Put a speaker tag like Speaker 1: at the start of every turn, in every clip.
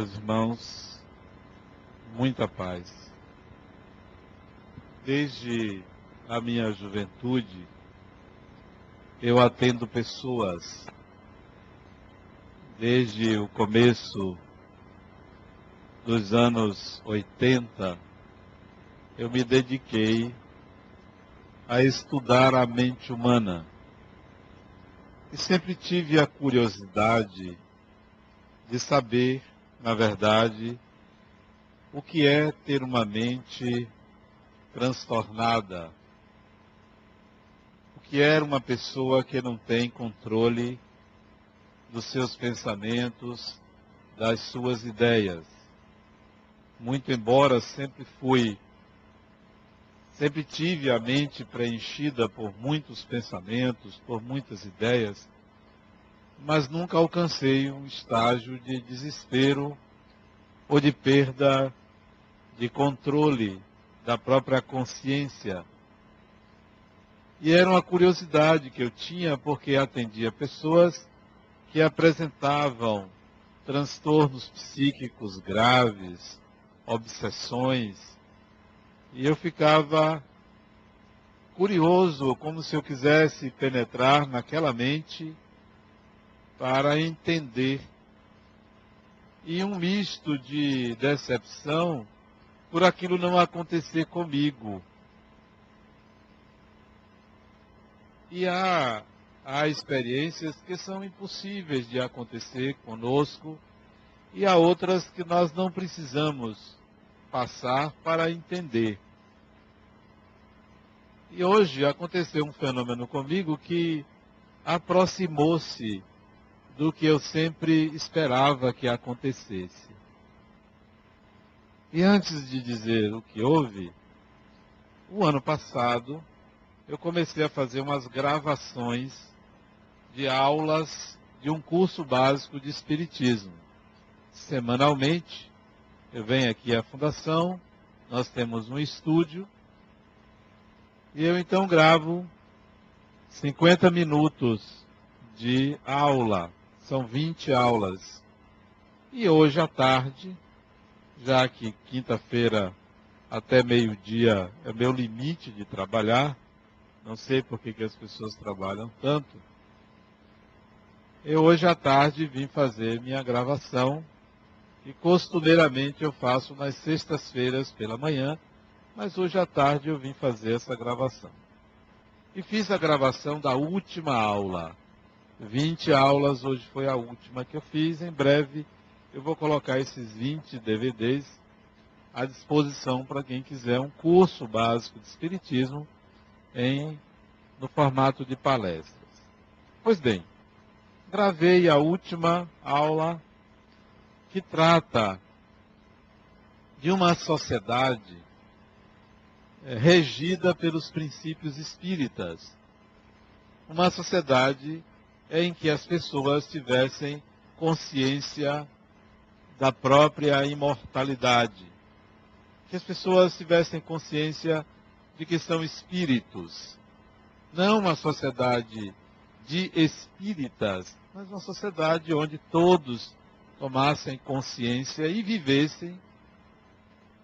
Speaker 1: Meus irmãos, muita paz. Desde a minha juventude, eu atendo pessoas. Desde o começo dos anos 80, eu me dediquei a estudar a mente humana. E sempre tive a curiosidade de saber, na verdade, o que é ter uma mente transtornada. O que é uma pessoa que não tem controle dos seus pensamentos, das suas ideias. Muito embora sempre fui, sempre tive a mente preenchida por muitos pensamentos, por muitas ideias, mas nunca alcancei um estágio de desespero ou de perda de controle da própria consciência. E era uma curiosidade que eu tinha porque atendia pessoas que apresentavam transtornos psíquicos graves, obsessões, e eu ficava curioso, como se eu quisesse penetrar naquela mente para entender. E um misto de decepção por aquilo não acontecer comigo. E há, há experiências que são impossíveis de acontecer conosco, e há outras que nós não precisamos passar para entender. E hoje aconteceu um fenômeno comigo que aproximou-se do que eu sempre esperava que acontecesse. E antes de dizer o que houve, o ano passado eu comecei a fazer umas gravações de aulas de um curso básico de Espiritismo. Semanalmente, eu venho aqui à Fundação, nós temos um estúdio, e eu então gravo 50 minutos de aula são 20 aulas. E hoje à tarde, já que quinta-feira até meio-dia é meu limite de trabalhar, não sei por que, as pessoas trabalham tanto, eu hoje à tarde vim fazer minha gravação, que costumeiramente eu faço nas sextas-feiras pela manhã, mas hoje à tarde eu vim fazer essa gravação. E fiz a gravação da última aula, 20 aulas, hoje foi a última que eu fiz. Em breve eu vou colocar esses 20 DVDs à disposição para quem quiser um curso básico de Espiritismo em, no formato de palestras. Pois bem, gravei a última aula que trata de uma sociedade é, regida pelos princípios espíritas. Uma sociedade em que as pessoas tivessem consciência da própria imortalidade. Que as pessoas tivessem consciência de que são espíritos. Não uma sociedade de espíritas, mas uma sociedade onde todos tomassem consciência e vivessem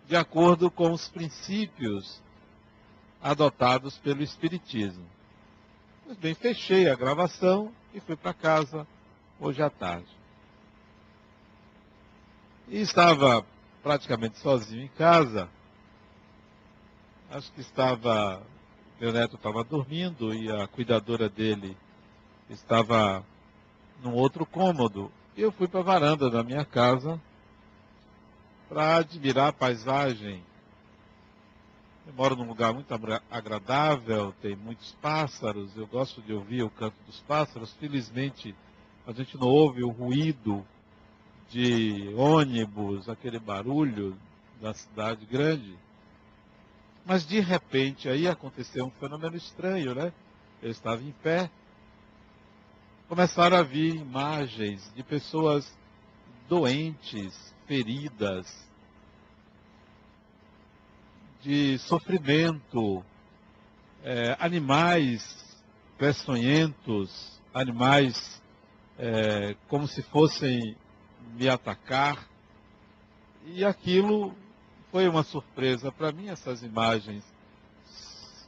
Speaker 1: de acordo com os princípios adotados pelo Espiritismo. Pois bem, fechei a gravação e fui para casa hoje à tarde. E estava praticamente sozinho em casa. Acho que estava. Meu neto estava dormindo e a cuidadora dele estava num outro cômodo. E eu fui para a varanda da minha casa para admirar a paisagem eu moro num lugar muito agradável, tem muitos pássaros, eu gosto de ouvir o canto dos pássaros. Felizmente, a gente não ouve o ruído de ônibus, aquele barulho da cidade grande. Mas de repente aí aconteceu um fenômeno estranho, né? Eu estava em pé. Começaram a vir imagens de pessoas doentes, feridas, de sofrimento, é, animais peçonhentos, animais é, como se fossem me atacar, e aquilo foi uma surpresa para mim, essas imagens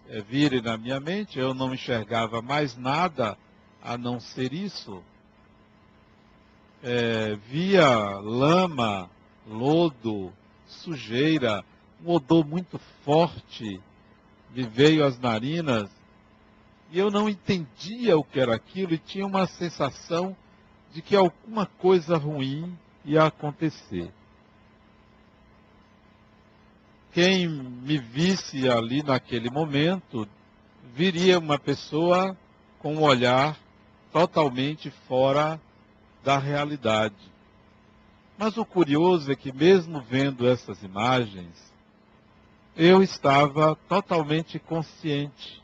Speaker 1: é, virem na minha mente. Eu não enxergava mais nada a não ser isso. É, via lama, lodo, sujeira, um odor muito forte me veio às narinas e eu não entendia o que era aquilo e tinha uma sensação de que alguma coisa ruim ia acontecer. Quem me visse ali naquele momento viria uma pessoa com um olhar totalmente fora da realidade. Mas o curioso é que, mesmo vendo essas imagens, eu estava totalmente consciente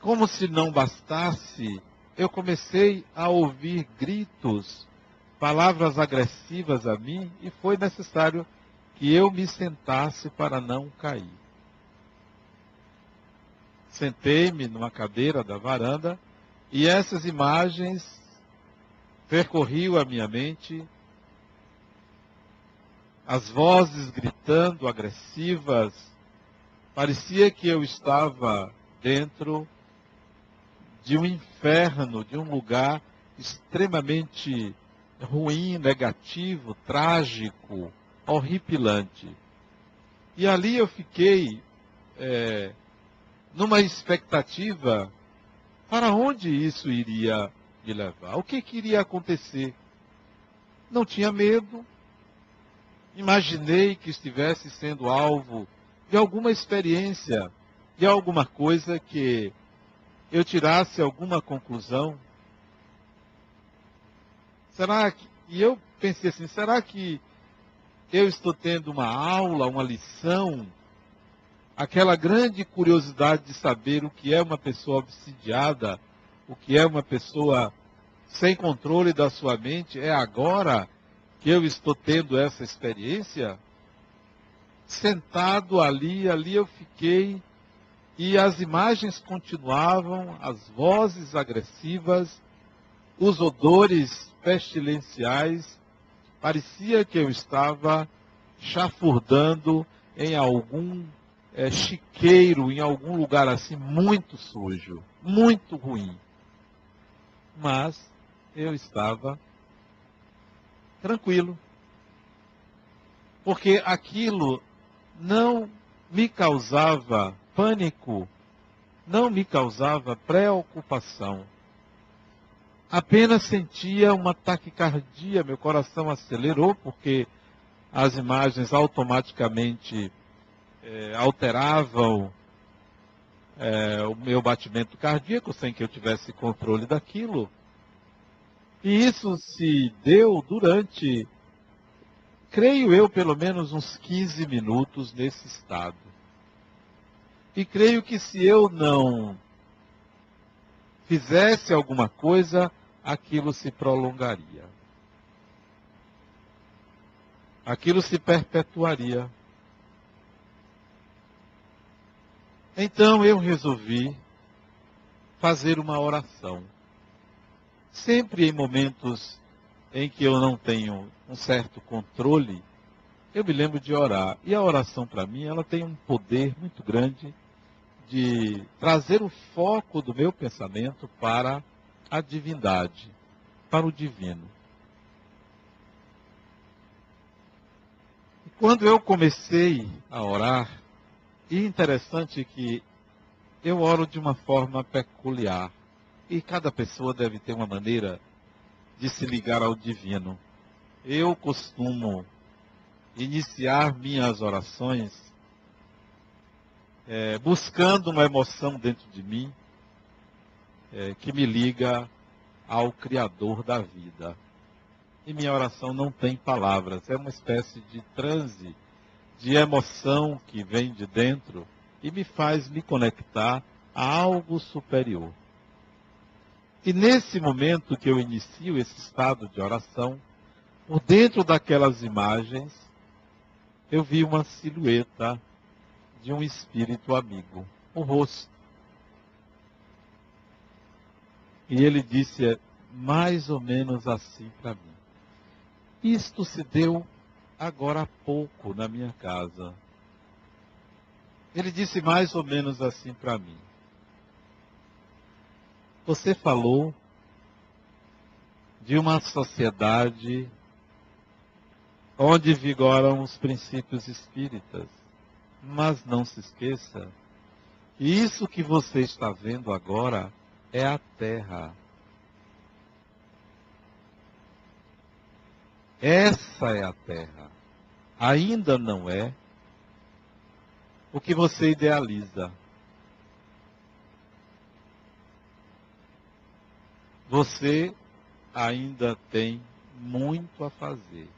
Speaker 1: Como se não bastasse, eu comecei a ouvir gritos, palavras agressivas a mim, e foi necessário que eu me sentasse para não cair. Sentei-me numa cadeira da varanda e essas imagens percorriam a minha mente, as vozes gritando, agressivas, parecia que eu estava dentro de um inferno, de um lugar extremamente ruim, negativo, trágico, horripilante. E ali eu fiquei é, numa expectativa para onde isso iria me levar, o que, que iria acontecer. Não tinha medo, imaginei que estivesse sendo alvo de alguma experiência, de alguma coisa que eu tirasse alguma conclusão? Será que. E eu pensei assim: será que eu estou tendo uma aula, uma lição? Aquela grande curiosidade de saber o que é uma pessoa obsidiada, o que é uma pessoa sem controle da sua mente, é agora eu estou tendo essa experiência? Sentado ali, ali eu fiquei e as imagens continuavam, as vozes agressivas, os odores pestilenciais. Parecia que eu estava chafurdando em algum é, chiqueiro, em algum lugar assim muito sujo, muito ruim. Mas eu estava tranquilo. Porque aquilo não me causava pânico não me causava preocupação. Apenas sentia uma taquicardia, meu coração acelerou, porque as imagens automaticamente é, alteravam é, o meu batimento cardíaco sem que eu tivesse controle daquilo. E isso se deu durante, creio eu, pelo menos uns 15 minutos nesse estado. E creio que se eu não fizesse alguma coisa, aquilo se prolongaria. Aquilo se perpetuaria. Então eu resolvi fazer uma oração. Sempre em momentos em que eu não tenho um certo controle, eu me lembro de orar. E a oração para mim, ela tem um poder muito grande de trazer o foco do meu pensamento para a divindade, para o divino. Quando eu comecei a orar, e interessante que eu oro de uma forma peculiar. E cada pessoa deve ter uma maneira de se ligar ao divino. Eu costumo iniciar minhas orações é, buscando uma emoção dentro de mim é, que me liga ao Criador da vida. E minha oração não tem palavras, é uma espécie de transe, de emoção que vem de dentro e me faz me conectar a algo superior. E nesse momento que eu inicio esse estado de oração, por dentro daquelas imagens, eu vi uma silhueta de um espírito amigo, o rosto. E ele disse mais ou menos assim para mim: Isto se deu agora há pouco na minha casa. Ele disse mais ou menos assim para mim: Você falou de uma sociedade onde vigoram os princípios espíritas. Mas não se esqueça, isso que você está vendo agora é a Terra. Essa é a Terra. Ainda não é o que você idealiza. Você ainda tem muito a fazer.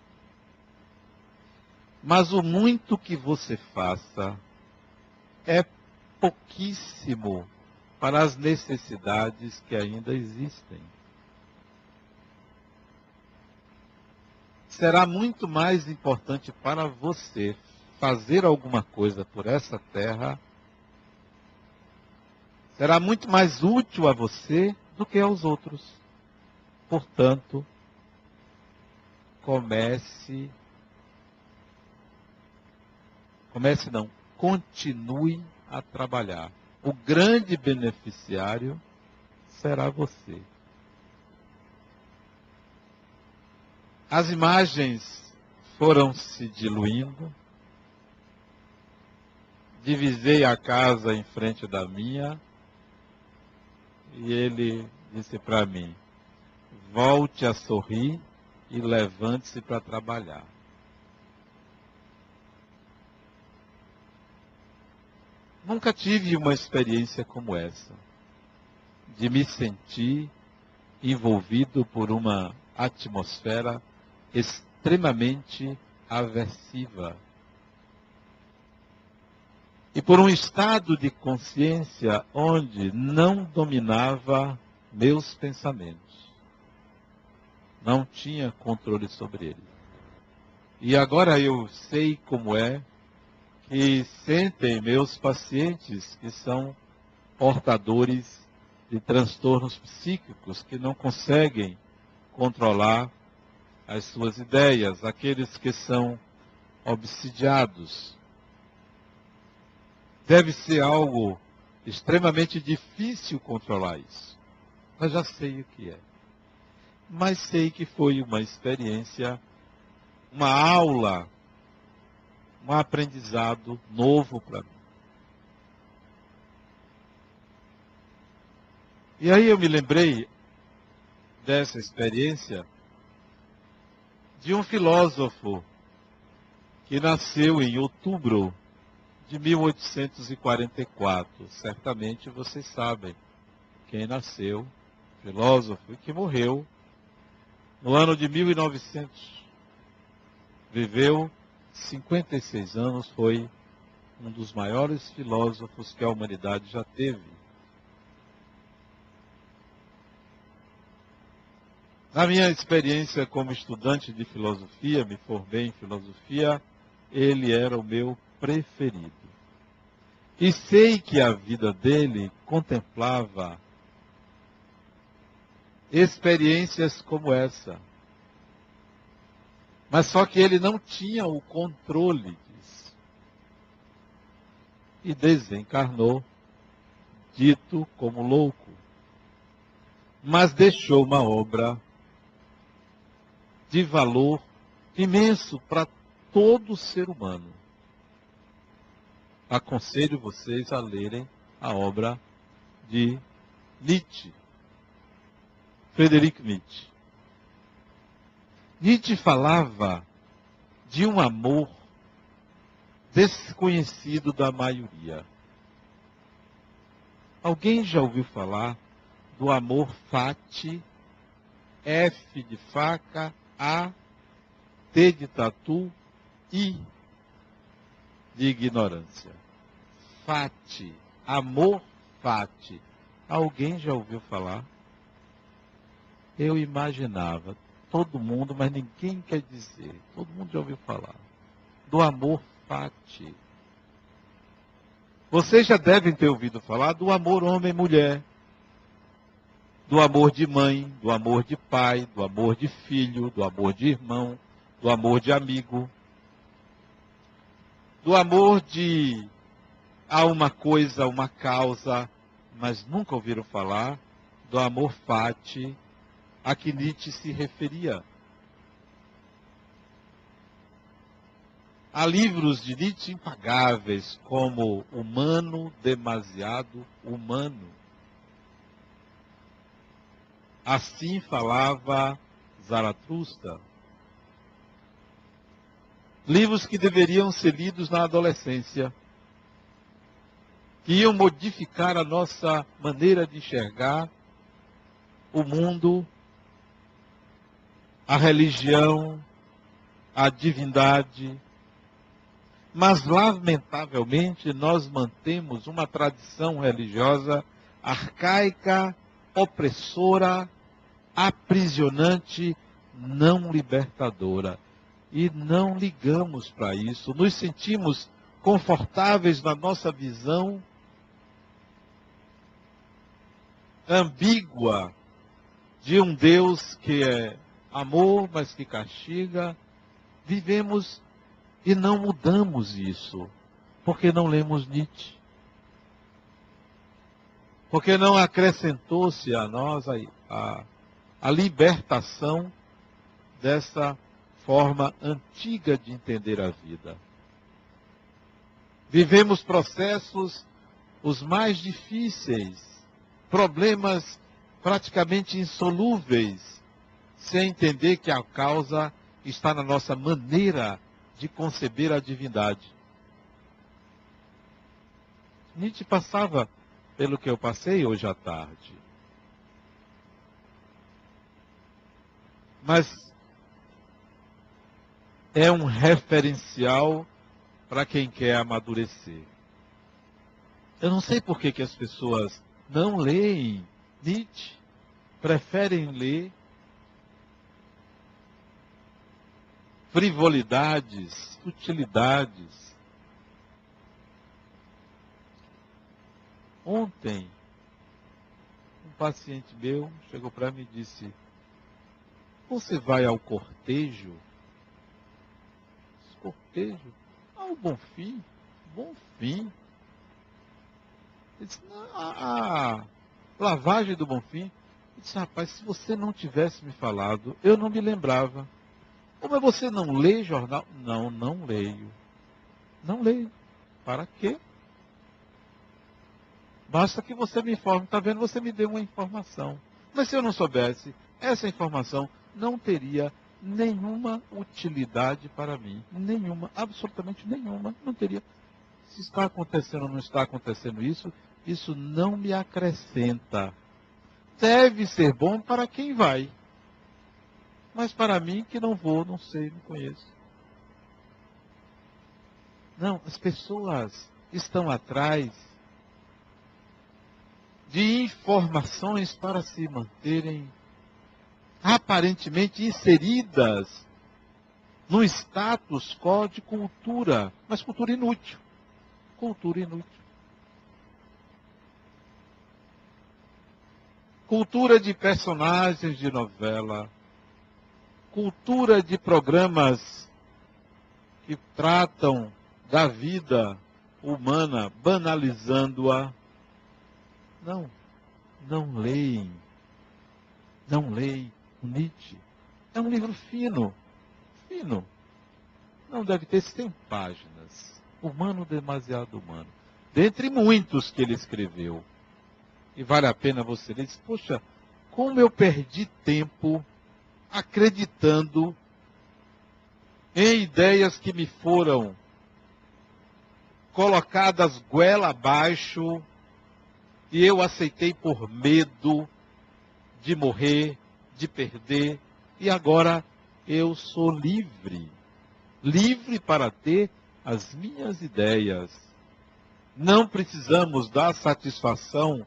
Speaker 1: Mas o muito que você faça é pouquíssimo para as necessidades que ainda existem. Será muito mais importante para você fazer alguma coisa por essa terra, será muito mais útil a você do que aos outros. Portanto, comece Comece não, continue a trabalhar. O grande beneficiário será você. As imagens foram se diluindo. Divisei a casa em frente da minha. E ele disse para mim: volte a sorrir e levante-se para trabalhar. Nunca tive uma experiência como essa, de me sentir envolvido por uma atmosfera extremamente aversiva. E por um estado de consciência onde não dominava meus pensamentos. Não tinha controle sobre eles. E agora eu sei como é que sentem meus pacientes que são portadores de transtornos psíquicos, que não conseguem controlar as suas ideias, aqueles que são obsidiados. Deve ser algo extremamente difícil controlar isso. Mas já sei o que é. Mas sei que foi uma experiência, uma aula um aprendizado novo para mim. E aí eu me lembrei dessa experiência de um filósofo que nasceu em outubro de 1844. Certamente vocês sabem quem nasceu, filósofo, e que morreu no ano de 1900. Viveu 56 anos, foi um dos maiores filósofos que a humanidade já teve. Na minha experiência como estudante de filosofia, me formei em filosofia, ele era o meu preferido. E sei que a vida dele contemplava experiências como essa mas só que ele não tinha o controle disso. E desencarnou, dito como louco. Mas deixou uma obra de valor imenso para todo ser humano. Aconselho vocês a lerem a obra de Nietzsche, Friedrich Nietzsche. Nietzsche falava de um amor desconhecido da maioria. Alguém já ouviu falar do amor fati, F de faca, A, T de tatu, I de ignorância. Fati, amor fati. Alguém já ouviu falar? Eu imaginava, todo mundo, mas ninguém quer dizer. Todo mundo já ouviu falar. Do amor fati. Vocês já devem ter ouvido falar do amor homem-mulher. Do amor de mãe, do amor de pai, do amor de filho, do amor de irmão, do amor de amigo, do amor de a uma coisa, uma causa, mas nunca ouviram falar do amor fati a que Nietzsche se referia. Há livros de Nietzsche impagáveis, como Humano Demasiado Humano. Assim falava Zaratustra. Livros que deveriam ser lidos na adolescência, que iam modificar a nossa maneira de enxergar o mundo, a religião, a divindade, mas, lamentavelmente, nós mantemos uma tradição religiosa arcaica, opressora, aprisionante, não libertadora. E não ligamos para isso. Nos sentimos confortáveis na nossa visão ambígua de um Deus que é amor, mas que castiga. Vivemos e não mudamos isso, porque não lemos Nietzsche. Porque não acrescentou-se a nós a, a, a libertação dessa forma antiga de entender a vida. Vivemos processos os mais difíceis, problemas praticamente insolúveis, sem entender que a causa está na nossa maneira de conceber a divindade. Nietzsche passava pelo que eu passei hoje à tarde. Mas é um referencial para quem quer amadurecer. Eu não sei por que, que as pessoas não leem Nietzsche, preferem ler frivolidades, futilidades. Ontem, um paciente meu chegou para mim e disse: Você vai ao cortejo? Cortejo? Ao Bonfim? Bonfim? Ele disse: a, a lavagem do Bonfim. Ele disse: Rapaz, se você não tivesse me falado, eu não me lembrava. Como você não lê jornal? Não, não leio. Não leio. Para quê? Basta que você me informe. Está vendo? Você me deu uma informação. Mas se eu não soubesse, essa informação não teria nenhuma utilidade para mim. Nenhuma, absolutamente nenhuma. Não teria. Se está acontecendo ou não está acontecendo isso, isso não me acrescenta. Deve ser bom para quem vai. Mas para mim, que não vou, não sei, não conheço. Não, as pessoas estão atrás de informações para se manterem aparentemente inseridas no status quo de cultura, mas cultura inútil. Cultura inútil. Cultura de personagens de novela, cultura de programas que tratam da vida humana, banalizando-a. Não, não leem. Não leem Nietzsche. É um livro fino, fino. Não deve ter 100 páginas. Humano demasiado humano. Dentre muitos que ele escreveu. E vale a pena você ler. Poxa, como eu perdi tempo acreditando em ideias que me foram colocadas goela abaixo e eu aceitei por medo de morrer, de perder, e agora eu sou livre. Livre para ter as minhas ideias. Não precisamos dar satisfação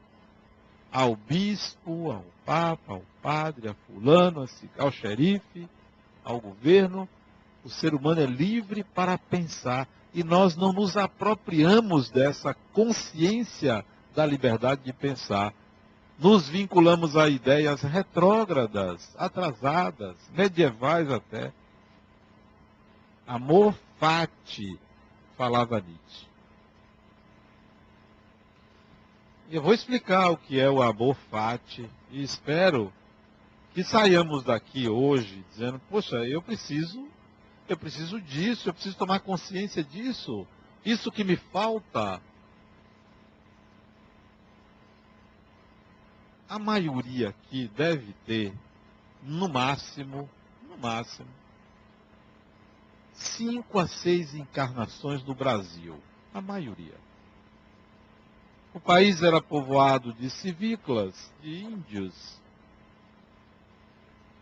Speaker 1: ao bispo, ao papa, ao padre, a fulano, ao xerife, ao governo. O ser humano é livre para pensar e nós não nos apropriamos dessa consciência da liberdade de pensar. Nos vinculamos a ideias retrógradas, atrasadas, medievais até. Amor fati, falava Nietzsche. Eu vou explicar o que é o amor fati e espero que saiamos daqui hoje dizendo, poxa, eu preciso, eu preciso disso, eu preciso tomar consciência disso, isso que me falta. A maioria aqui deve ter, no máximo, no máximo, cinco a seis encarnações no Brasil. A maioria. O país era povoado de civícolas, de índios.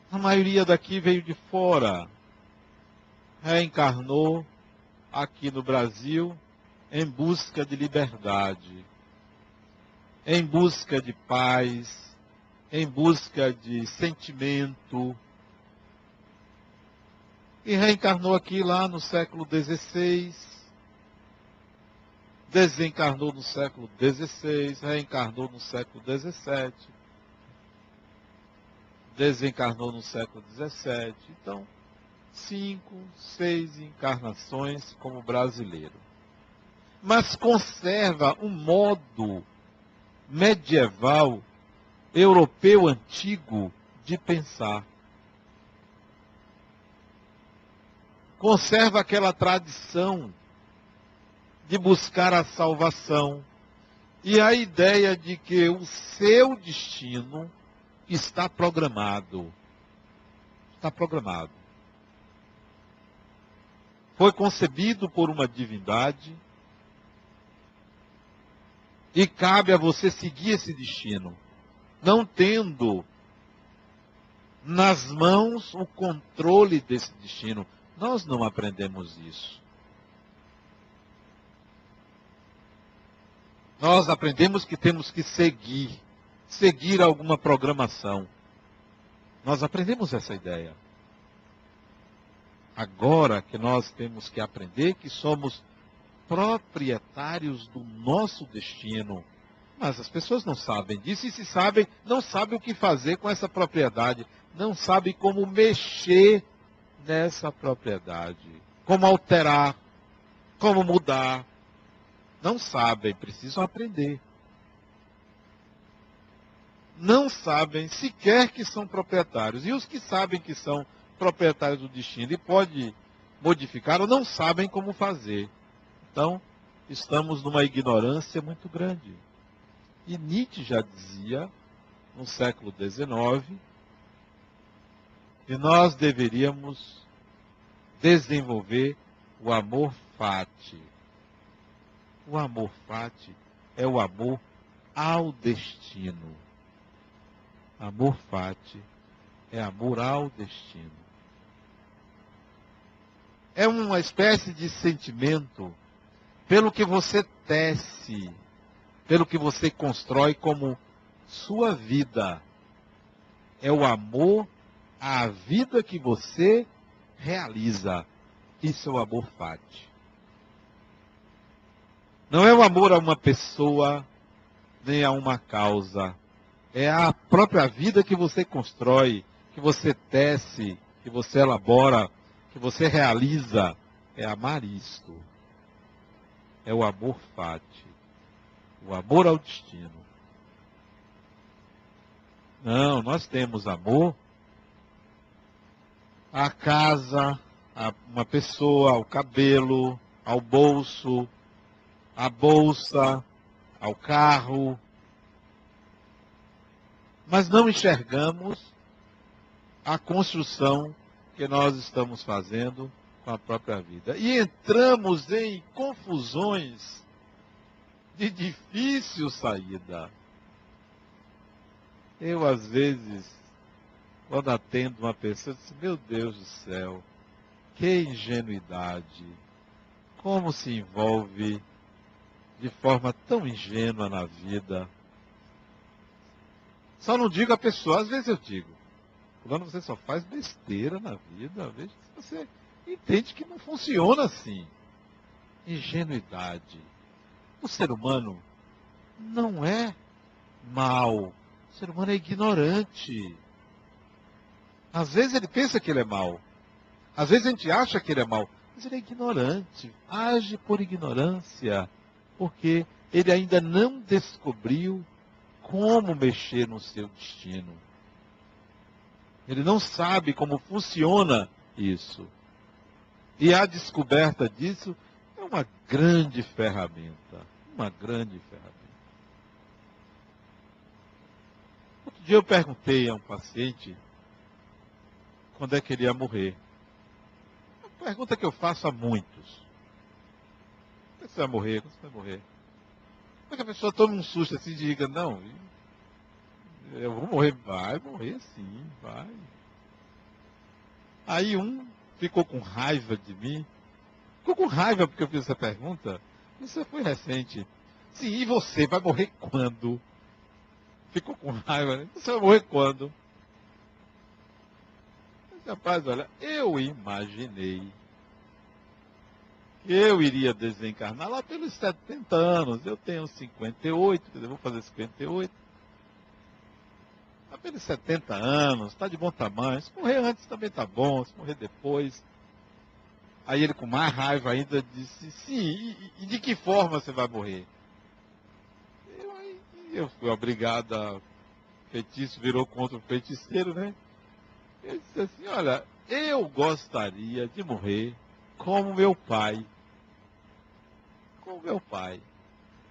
Speaker 1: A maioria daqui veio de fora. Reencarnou aqui no Brasil em busca de liberdade, em busca de paz, em busca de sentimento. E reencarnou aqui lá no século XVI, desencarnou no século XVI, reencarnou no século XVII, desencarnou no século XVII. Então, cinco, seis encarnações como brasileiro. Mas conserva um modo medieval, europeu antigo de pensar. Conserva aquela tradição de buscar a salvação e a ideia de que o seu destino está programado. Está programado foi concebido por uma divindade e cabe a você seguir esse destino, não tendo nas mãos o controle desse destino. Nós não aprendemos isso. Nós aprendemos que temos que seguir, seguir alguma programação. Nós aprendemos essa ideia. Agora que nós temos que aprender que somos proprietários do nosso destino. Mas as pessoas não sabem disso e se sabem, não sabem o que fazer com essa propriedade, não sabem como mexer nessa propriedade, como alterar, como mudar. Não sabem, precisam aprender. Não sabem sequer que são proprietários. E os que sabem que são proprietários do destino e pode modificar ou não sabem como fazer. Então, estamos numa ignorância muito grande. E Nietzsche já dizia, no século XIX, que nós deveríamos desenvolver o amor fati. O amor fati é o amor ao destino. Amor fati é amor ao destino é uma espécie de sentimento pelo que você tece, pelo que você constrói como sua vida. É o amor à vida que você realiza. Isso é o amor fati. Não é o amor a uma pessoa, nem a uma causa. É a própria vida que você constrói, que você tece, que você elabora que você realiza é amar isto. É o amor fati. O amor ao destino. Não, nós temos amor à casa, a uma pessoa, ao cabelo, ao bolso, à bolsa, ao carro. Mas não enxergamos a construção que nós estamos fazendo com a própria vida. E entramos em confusões de difícil saída. Eu, às vezes, quando atendo uma pessoa, digo, meu Deus do céu, que ingenuidade. Como se envolve de forma tão ingênua na vida. Só não digo a pessoa, às vezes eu digo, quando você só faz besteira na vida, às vezes você entende que não funciona assim. Ingenuidade. O ser humano não é mal. O ser humano é ignorante. Às vezes ele pensa que ele é mal. Às vezes a gente acha que ele é mal. Mas ele é ignorante, age por ignorância, porque ele ainda não descobriu como mexer no seu destino. Ele não sabe como funciona isso. E a descoberta disso é uma grande ferramenta. Uma grande ferramenta. Outro dia eu perguntei a um paciente quando é que ele ia morrer. Uma pergunta que eu faço a muitos. Você vai morrer? Quando você vai morrer? Como é que a pessoa toma um susto assim e diga, não, eu vou morrer. Vai morrer sim, vai. Aí um ficou com raiva de mim. Ficou com raiva porque eu fiz essa pergunta. Isso foi recente. Sim, e você vai morrer quando? Ficou com raiva? Você vai morrer quando? Mas, rapaz, olha, eu imaginei eu iria desencarnar lá pelos 70 anos. Eu tenho 58, quer dizer, vou fazer 58 pelos 70 anos, está de bom tamanho. Se morrer antes também está bom, se morrer depois. Aí ele, com mais raiva ainda, disse: Sim, e, e de que forma você vai morrer? Eu, eu fui obrigado a. Feitiço virou contra o feiticeiro, né? Eu disse assim: Olha, eu gostaria de morrer como meu pai. Como meu pai.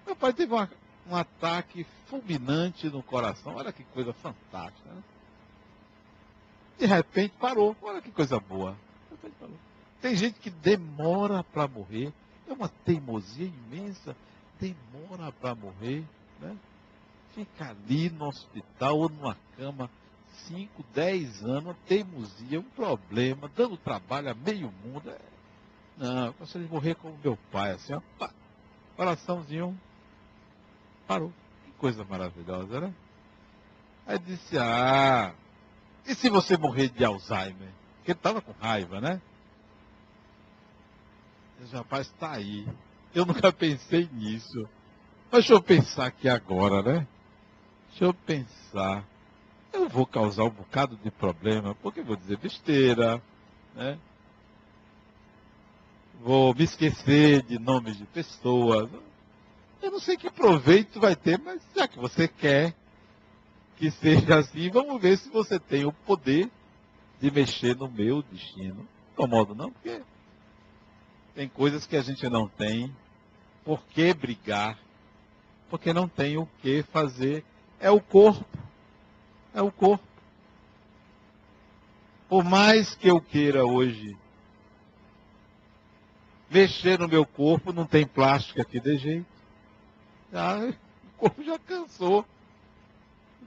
Speaker 1: Meu pai teve uma, um ataque fulminante no coração. Olha que coisa fantástica. Né? De repente parou. Olha que coisa boa. Tem gente que demora para morrer. É uma teimosia imensa. Demora para morrer. Né? Fica ali no hospital ou numa cama 5, 10 anos, teimosia, um problema, dando trabalho a meio mundo. É... Não, eu gostaria de morrer como meu pai, assim, ó, pá, coraçãozinho Parou. Que coisa maravilhosa, né? Aí disse, ah, e se você morrer de Alzheimer? Porque ele estava com raiva, né? Esse rapaz está aí. Eu nunca pensei nisso. Mas deixa eu pensar aqui agora, né? Deixa eu pensar. Eu vou causar um bocado de problema, porque vou dizer besteira, né? Vou me esquecer de nomes de pessoas. Eu não sei que proveito vai ter, mas já que você quer que seja assim, vamos ver se você tem o poder de mexer no meu destino. Não modo não, porque tem coisas que a gente não tem. Por que brigar? Porque não tem o que fazer. É o corpo. É o corpo. Por mais que eu queira hoje mexer no meu corpo, não tem plástico aqui de jeito. Já, o corpo já cansou.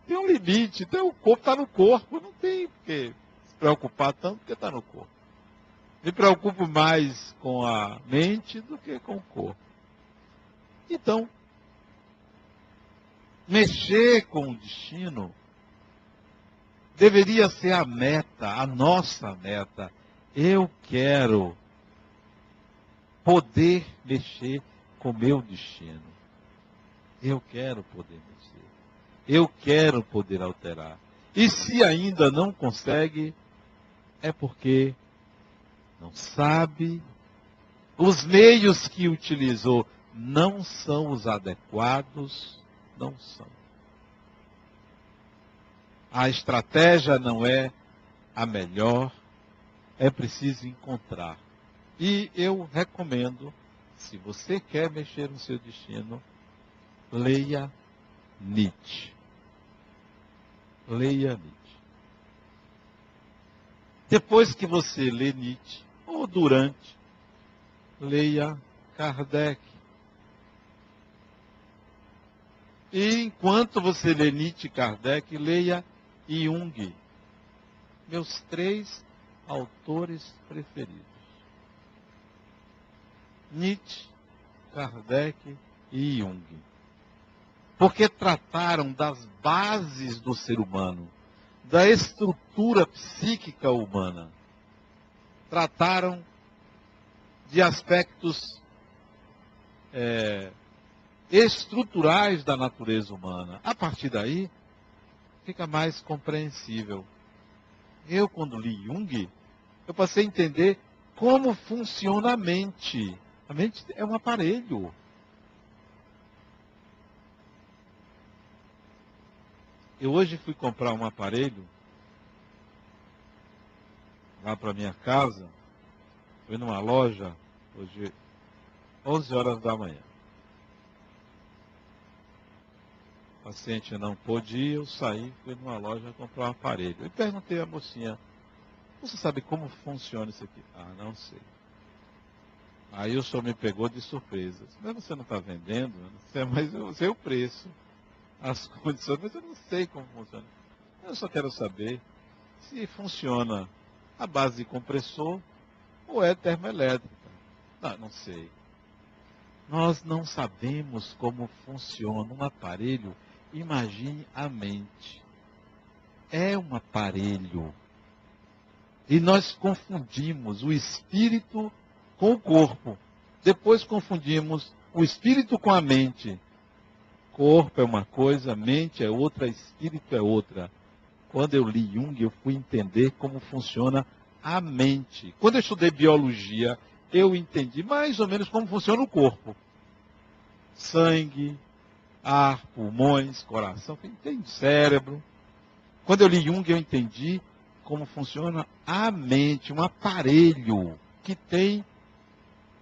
Speaker 1: Tem um limite, então o corpo está no corpo, não tem que se preocupar tanto porque está no corpo. Me preocupo mais com a mente do que com o corpo. Então, mexer com o destino deveria ser a meta, a nossa meta. Eu quero poder mexer com o meu destino. Eu quero poder mexer. Eu quero poder alterar. E se ainda não consegue, é porque não sabe. Os meios que utilizou não são os adequados, não são. A estratégia não é a melhor, é preciso encontrar. E eu recomendo, se você quer mexer no seu destino, leia Nietzsche. Leia Nietzsche. Depois que você lê Nietzsche, ou durante, leia Kardec. E enquanto você lê Nietzsche e Kardec, leia Jung. Meus três autores preferidos. Nietzsche, Kardec e Jung porque trataram das bases do ser humano, da estrutura psíquica humana. Trataram de aspectos é, estruturais da natureza humana. A partir daí, fica mais compreensível. Eu, quando li Jung, eu passei a entender como funciona a mente. A mente é um aparelho. Eu hoje fui comprar um aparelho lá para minha casa. Fui numa loja, hoje, 11 horas da manhã. O paciente não pôde ir, eu saí, fui numa loja comprar um aparelho. E perguntei à mocinha, você sabe como funciona isso aqui? Ah, não sei. Aí o senhor me pegou de surpresa. Mas você não está vendendo? mas eu sei o preço, as condições, mas eu não sei como funciona. Eu só quero saber se funciona a base de compressor ou é termoelétrica. Não, não sei. Nós não sabemos como funciona um aparelho. Imagine a mente. É um aparelho. E nós confundimos o espírito com o corpo. Depois confundimos o espírito com a mente. Corpo é uma coisa, mente é outra, espírito é outra. Quando eu li Jung, eu fui entender como funciona a mente. Quando eu estudei biologia, eu entendi mais ou menos como funciona o corpo. Sangue, ar, pulmões, coração, tem cérebro. Quando eu li Jung, eu entendi como funciona a mente, um aparelho que tem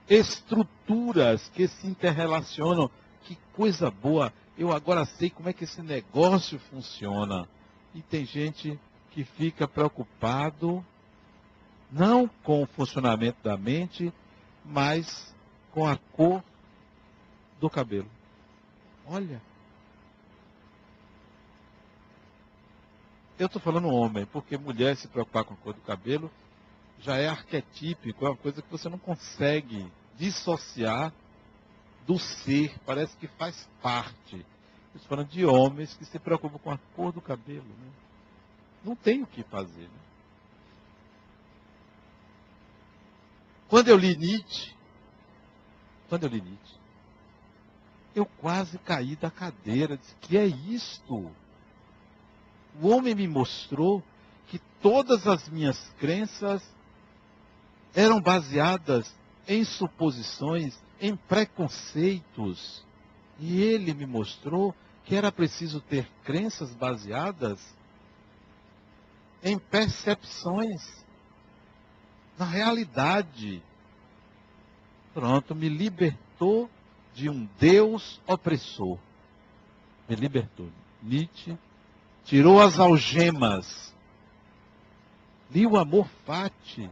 Speaker 1: estruturas que se interrelacionam. Que coisa boa! Eu agora sei como é que esse negócio funciona. E tem gente que fica preocupado não com o funcionamento da mente, mas com a cor do cabelo. Olha. Eu estou falando homem, porque mulher se preocupar com a cor do cabelo já é arquetípico, é uma coisa que você não consegue dissociar do ser, parece que faz parte. Estou falando de homens que se preocupam com a cor do cabelo. Né? Não tem o que fazer. Né? Quando eu li Nietzsche, quando eu li Nietzsche, eu quase caí da cadeira. Disse, que é isto? O homem me mostrou que todas as minhas crenças eram baseadas em suposições, em preconceitos. E ele me mostrou que era preciso ter crenças baseadas em percepções, na realidade. Pronto, me libertou de um Deus opressor. Me libertou. Nietzsche tirou as algemas. Li o amor fati.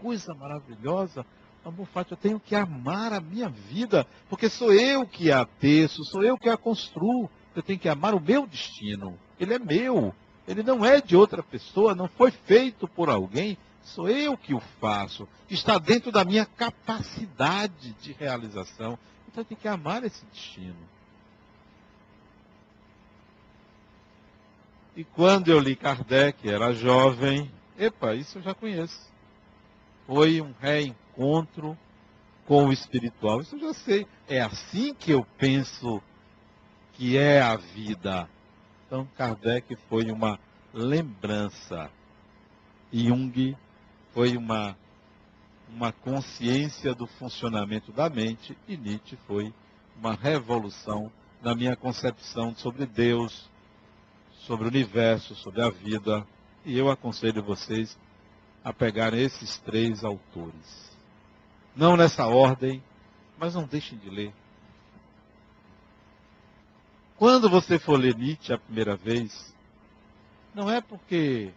Speaker 1: Coisa maravilhosa amor fati, eu tenho que amar a minha vida, porque sou eu que a teço, sou eu que a construo. Eu tenho que amar o meu destino. Ele é meu. Ele não é de outra pessoa, não foi feito por alguém. Sou eu que o faço. Está dentro da minha capacidade de realização. Então eu tenho que amar esse destino. E quando eu li Kardec, era jovem, epa, isso eu já conheço. Foi um reencontro encontro com o espiritual. Isso eu já sei. É assim que eu penso que é a vida. Então, Kardec foi uma lembrança. Jung foi uma, uma consciência do funcionamento da mente. E Nietzsche foi uma revolução na minha concepção sobre Deus, sobre o universo, sobre a vida. E eu aconselho vocês a pegarem esses três autores. Não nessa ordem, mas não deixem de ler. Quando você for ler Nietzsche a primeira vez, não é porque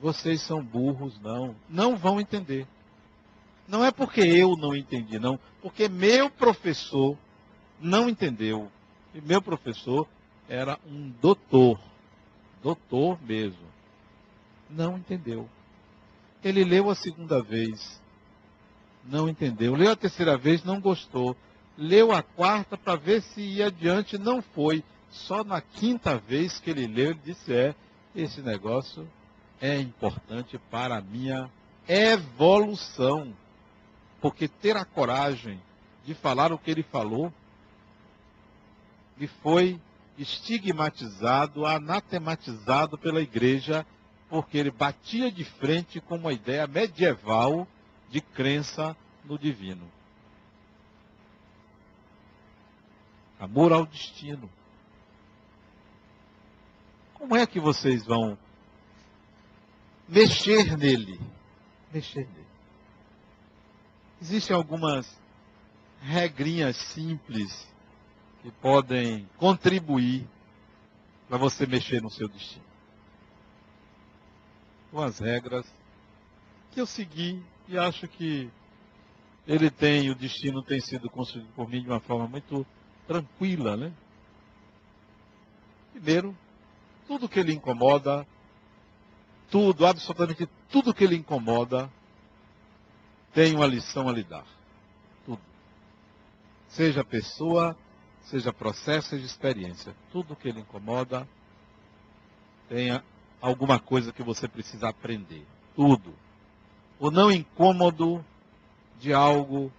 Speaker 1: vocês são burros, não. Não vão entender. Não é porque eu não entendi, não. Porque meu professor não entendeu. E meu professor era um doutor. Doutor mesmo. Não entendeu. Ele leu a segunda vez não entendeu. Leu a terceira vez, não gostou. Leu a quarta para ver se ia adiante, não foi. Só na quinta vez que ele leu, ele disse: É, esse negócio é importante para a minha evolução. Porque ter a coragem de falar o que ele falou, e foi estigmatizado, anatematizado pela igreja, porque ele batia de frente com uma ideia medieval de crença no divino. Amor ao destino. Como é que vocês vão mexer nele? Mexer nele. Existem algumas regrinhas simples que podem contribuir para você mexer no seu destino. Umas regras que eu segui e acho que ele tem, o destino tem sido construído por mim de uma forma muito tranquila, né? Primeiro, tudo que ele incomoda, tudo, absolutamente tudo que ele incomoda, tem uma lição a lhe dar. Tudo. Seja pessoa, seja processo, seja experiência. Tudo que ele incomoda, tenha alguma coisa que você precisa aprender. Tudo. O não incômodo de algo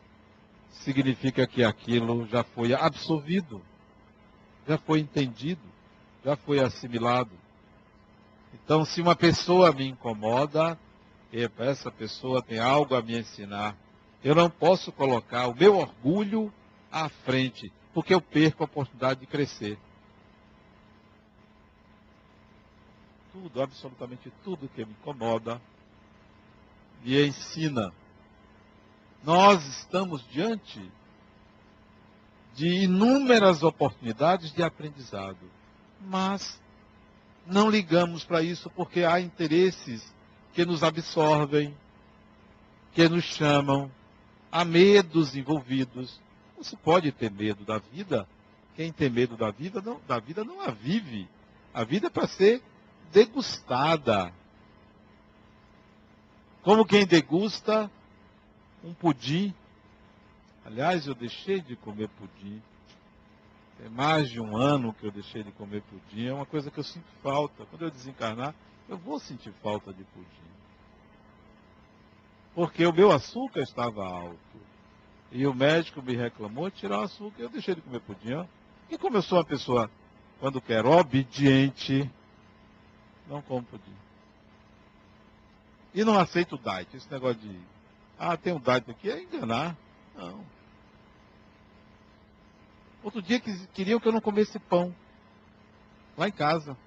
Speaker 1: significa que aquilo já foi absolvido, já foi entendido já foi assimilado. Então, se uma pessoa me incomoda, epa, essa pessoa tem algo a me ensinar. Eu não posso colocar o meu orgulho à frente, porque eu perco a oportunidade de crescer. Tudo, absolutamente tudo que me incomoda, me ensina. Nós estamos diante de inúmeras oportunidades de aprendizado mas não ligamos para isso porque há interesses que nos absorvem, que nos chamam, há medos envolvidos. Não se pode ter medo da vida. Quem tem medo da vida não, da vida não a vive. A vida é para ser degustada. Como quem degusta um pudim. Aliás, eu deixei de comer pudim tem mais de um ano que eu deixei de comer pudim. É uma coisa que eu sinto falta. Quando eu desencarnar, eu vou sentir falta de pudim. Porque o meu açúcar estava alto. E o médico me reclamou de tirar o açúcar. Eu deixei de comer pudim. E como eu sou uma pessoa, quando quero, obediente, não como pudim. E não aceito o diet. Esse negócio de, ah, tem um diet aqui, é enganar. Não. Outro dia queriam que eu não comesse pão. Lá em casa.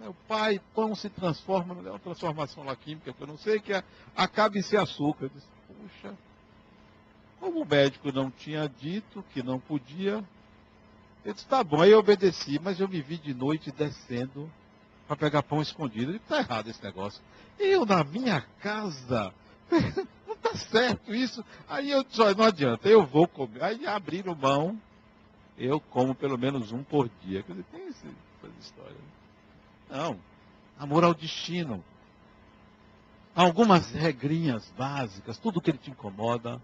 Speaker 1: Meu pai, pão se transforma, é uma transformação lá química que eu não sei, que é, acaba em ser açúcar. Eu disse, puxa, como o médico não tinha dito que não podia, eu disse, tá bom, aí eu obedeci, mas eu me vi de noite descendo para pegar pão escondido. Eu disse, tá errado esse negócio. Eu na minha casa, não tá certo isso. Aí eu disse, não adianta, eu vou comer. Aí abriram mão eu como pelo menos um por dia. Quer dizer, tem essa, essa história. Né? Não. Amor ao destino. Algumas regrinhas básicas, tudo que ele te incomoda,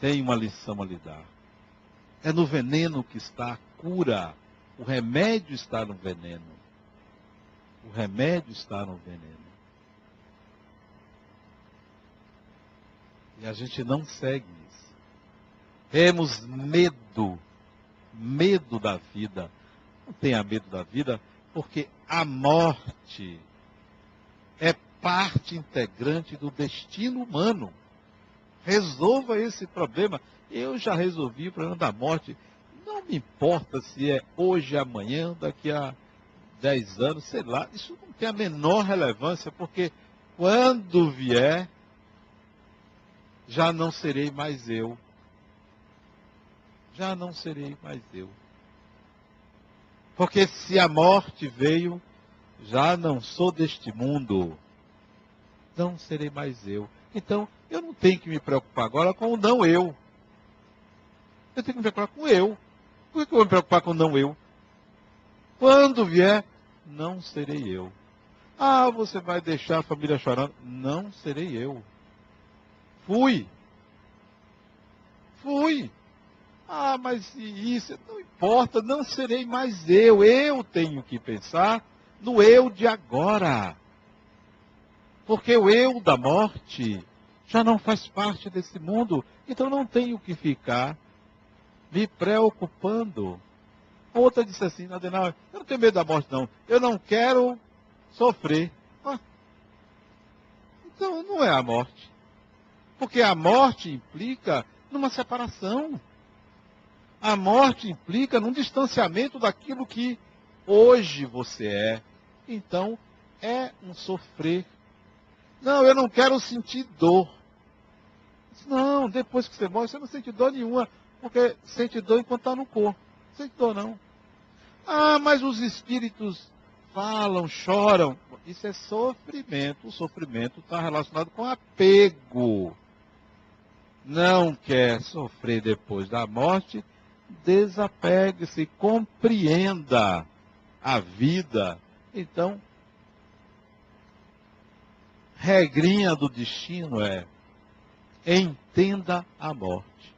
Speaker 1: tem uma lição a lhe dar. É no veneno que está a cura. O remédio está no veneno. O remédio está no veneno. E a gente não segue isso. Temos medo medo da vida. Não tenha medo da vida, porque a morte é parte integrante do destino humano. Resolva esse problema. Eu já resolvi o problema da morte. Não me importa se é hoje, amanhã, daqui a 10 anos, sei lá. Isso não tem a menor relevância, porque quando vier, já não serei mais eu já não serei mais eu. Porque se a morte veio, já não sou deste mundo, não serei mais eu. Então, eu não tenho que me preocupar agora com o não eu. Eu tenho que me preocupar com eu. Por que eu vou me preocupar com o não eu? Quando vier, não serei eu. Ah, você vai deixar a família chorando? Não serei eu. Fui. Fui. Ah, mas isso não importa, não serei mais eu. Eu tenho que pensar no eu de agora. Porque o eu da morte já não faz parte desse mundo. Então não tenho que ficar me preocupando. A outra disse assim, Adenal, eu não tenho medo da morte, não. Eu não quero sofrer. Ah, então não é a morte. Porque a morte implica numa separação. A morte implica num distanciamento daquilo que hoje você é. Então, é um sofrer. Não, eu não quero sentir dor. Não, depois que você morre, você não sente dor nenhuma, porque sente dor enquanto está no corpo. Dor, não. Ah, mas os espíritos falam, choram. Isso é sofrimento. O sofrimento está relacionado com apego. Não quer sofrer depois da morte, desapegue-se, compreenda a vida. Então, regrinha do destino é entenda a morte.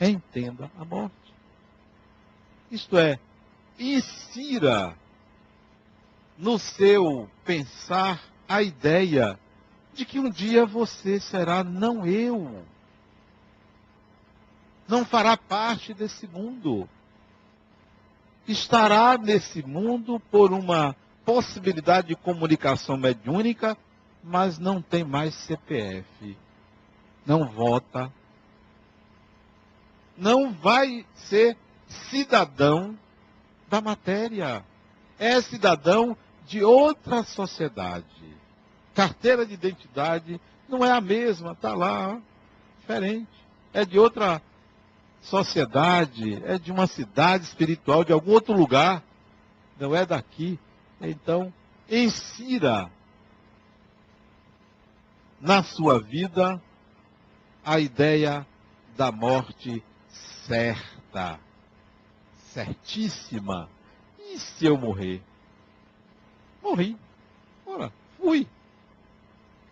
Speaker 1: Entenda a morte. Isto é, insira no seu pensar a ideia de que um dia você será não eu. Não fará parte desse mundo. Estará nesse mundo por uma possibilidade de comunicação mediúnica, mas não tem mais CPF. Não vota. Não vai ser cidadão da matéria. É cidadão de outra sociedade. Carteira de identidade não é a mesma, está lá, diferente. É de outra sociedade, é de uma cidade espiritual, de algum outro lugar, não é daqui. Então, insira na sua vida a ideia da morte certa, certíssima. E se eu morrer? Morri. Ora, fui.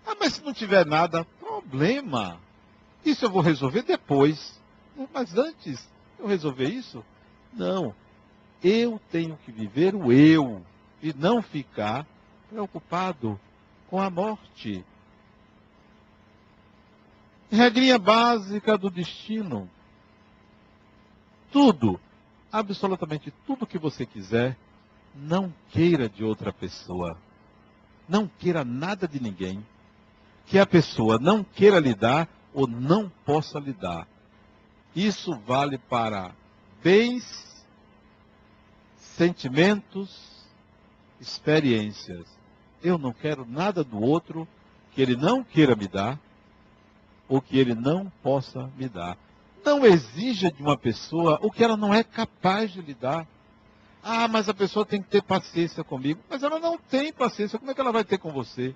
Speaker 1: Ah, mas se não tiver nada, problema. Isso eu vou resolver depois. Mas antes eu resolver isso? Não. Eu tenho que viver o eu e não ficar preocupado com a morte. Regrinha básica do destino. Tudo, absolutamente tudo que você quiser, não queira de outra pessoa. Não queira nada de ninguém. Que a pessoa não queira lhe dar ou não possa lhe dar. Isso vale para bens, sentimentos, experiências. Eu não quero nada do outro que ele não queira me dar ou que ele não possa me dar. Não exija de uma pessoa o que ela não é capaz de lhe dar. Ah, mas a pessoa tem que ter paciência comigo. Mas ela não tem paciência. Como é que ela vai ter com você?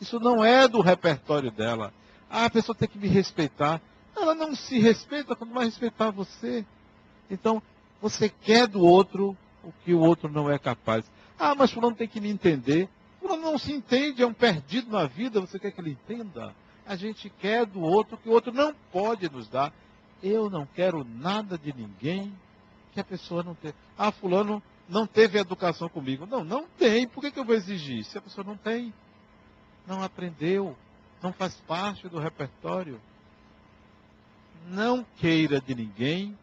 Speaker 1: Isso não é do repertório dela. Ah, a pessoa tem que me respeitar. Ela não se respeita quando vai respeitar você. Então, você quer do outro o que o outro não é capaz. Ah, mas fulano tem que me entender. Fulano não se entende, é um perdido na vida, você quer que ele entenda? A gente quer do outro o que o outro não pode nos dar. Eu não quero nada de ninguém que a pessoa não tenha. Ah, fulano não teve educação comigo. Não, não tem. Por que, que eu vou exigir? Se a pessoa não tem, não aprendeu, não faz parte do repertório. Não queira de ninguém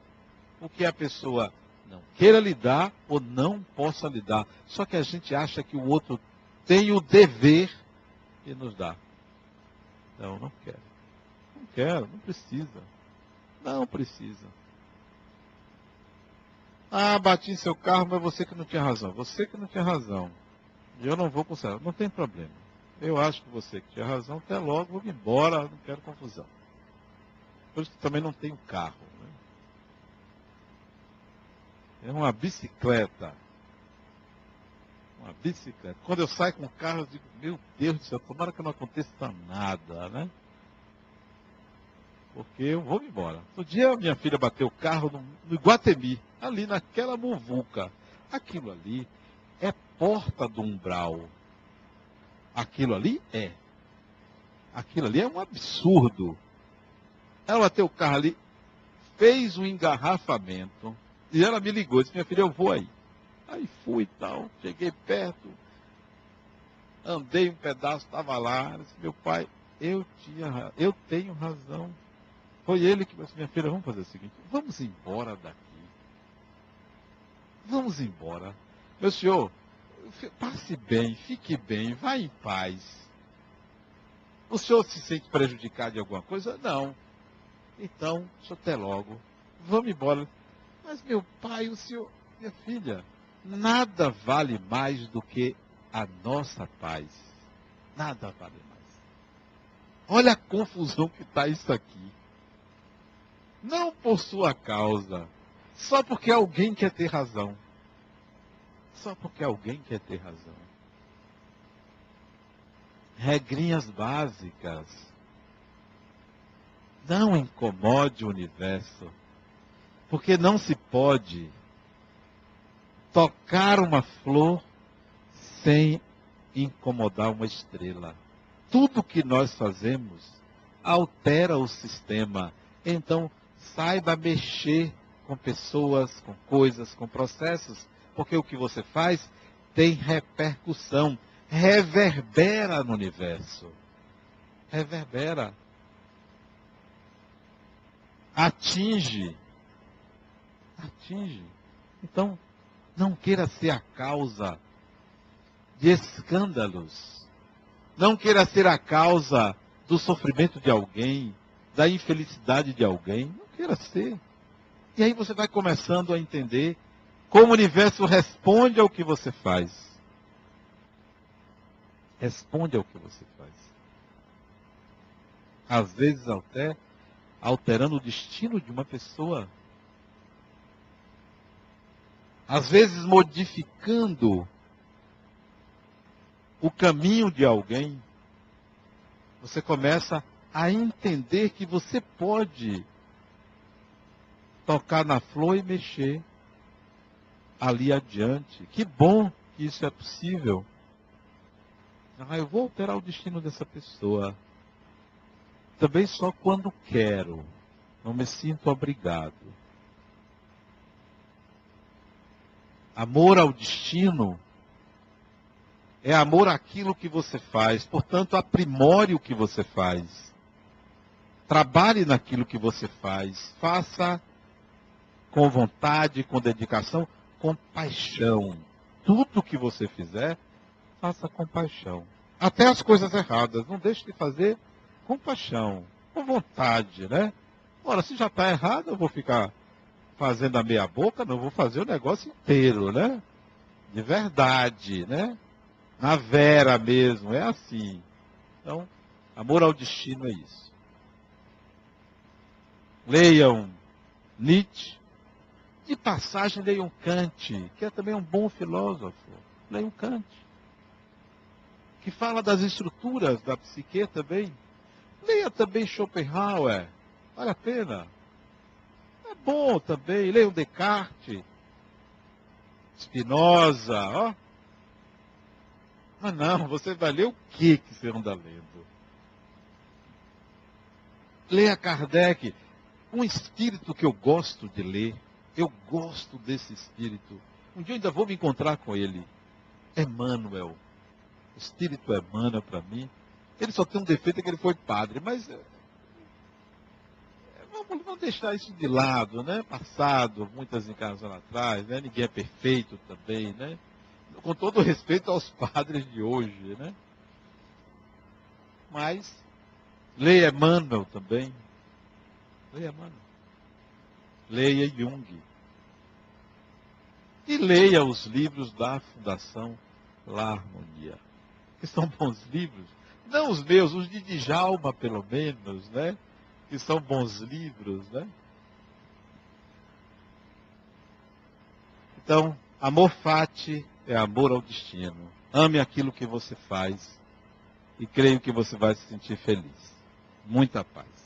Speaker 1: o que a pessoa não queira lhe dar ou não possa lhe dar. Só que a gente acha que o outro tem o dever de nos dar. Não, não quero. Não quero, não precisa. Não precisa. Ah, bati em seu carro, mas você que não tinha razão. Você que não tinha razão. Eu não vou consertar. Não tem problema. Eu acho que você que tinha razão. Até logo, vou embora. Não quero confusão. Por isso que também não tenho carro. Né? É uma bicicleta. Uma bicicleta. Quando eu saio com o carro, eu digo, meu Deus do céu, tomara que não aconteça nada, né? Porque eu vou embora. No dia minha filha bateu o carro no, no Iguatemi, ali naquela muvuca. Aquilo ali é porta do umbral. Aquilo ali é. Aquilo ali é um absurdo. Ela bateu o carro ali, fez um engarrafamento, e ela me ligou, disse, minha filha, eu vou aí. Aí fui e tal, cheguei perto, andei um pedaço, estava lá, disse, meu pai, eu tinha, eu tenho razão. Foi ele que disse, minha filha, vamos fazer o seguinte, vamos embora daqui. Vamos embora. Meu senhor, passe bem, fique bem, vá em paz. O senhor se sente prejudicado em alguma coisa? Não. Então, até logo. Vamos embora. Mas meu pai, o senhor, minha filha, nada vale mais do que a nossa paz. Nada vale mais. Olha a confusão que está isso aqui. Não por sua causa, só porque alguém quer ter razão. Só porque alguém quer ter razão. Regrinhas básicas. Não incomode o universo. Porque não se pode tocar uma flor sem incomodar uma estrela. Tudo que nós fazemos altera o sistema. Então, saiba mexer com pessoas, com coisas, com processos, porque o que você faz tem repercussão, reverbera no universo. Reverbera. Atinge. Atinge. Então, não queira ser a causa de escândalos. Não queira ser a causa do sofrimento de alguém, da infelicidade de alguém. Não queira ser. E aí você vai começando a entender como o universo responde ao que você faz. Responde ao que você faz. Às vezes até alterando o destino de uma pessoa. Às vezes modificando o caminho de alguém. Você começa a entender que você pode tocar na flor e mexer ali adiante. Que bom que isso é possível. Ah, eu vou alterar o destino dessa pessoa. Também só quando quero. Não me sinto obrigado. Amor ao destino é amor àquilo que você faz. Portanto, aprimore o que você faz. Trabalhe naquilo que você faz. Faça com vontade, com dedicação, com paixão. Tudo que você fizer, faça com paixão. Até as coisas erradas, não deixe de fazer com paixão, com vontade, né? Ora, se já está errado, eu vou ficar fazendo a meia boca, não vou fazer o negócio inteiro, né? De verdade, né? Na vera mesmo, é assim. Então, amor ao destino é isso. Leiam Nietzsche, de passagem, leiam Kant, que é também um bom filósofo. Leiam Kant. Que fala das estruturas da psique também. Leia também Schopenhauer. Vale a pena. É bom também. Leiam Descartes. Spinoza, ó. Mas não, você vai ler o que que você anda lendo? Leia Kardec. Um espírito que eu gosto de ler eu gosto desse espírito. Um dia eu ainda vou me encontrar com ele. Emmanuel. O espírito Emmanuel para mim. Ele só tem um defeito é que ele foi padre, mas vamos, vamos, deixar isso de lado, né? Passado, muitas encarnações atrás, né? Ninguém é perfeito também, né? Com todo respeito aos padres de hoje, né? Mas leia Emmanuel também. Leia Emmanuel leia Jung. E leia os livros da Fundação La Harmonia, que são bons livros. Não os meus, os de Djalma, pelo menos, né? Que são bons livros, né? Então, amor fati é amor ao destino. Ame aquilo que você faz e creio que você vai se sentir feliz. Muita paz.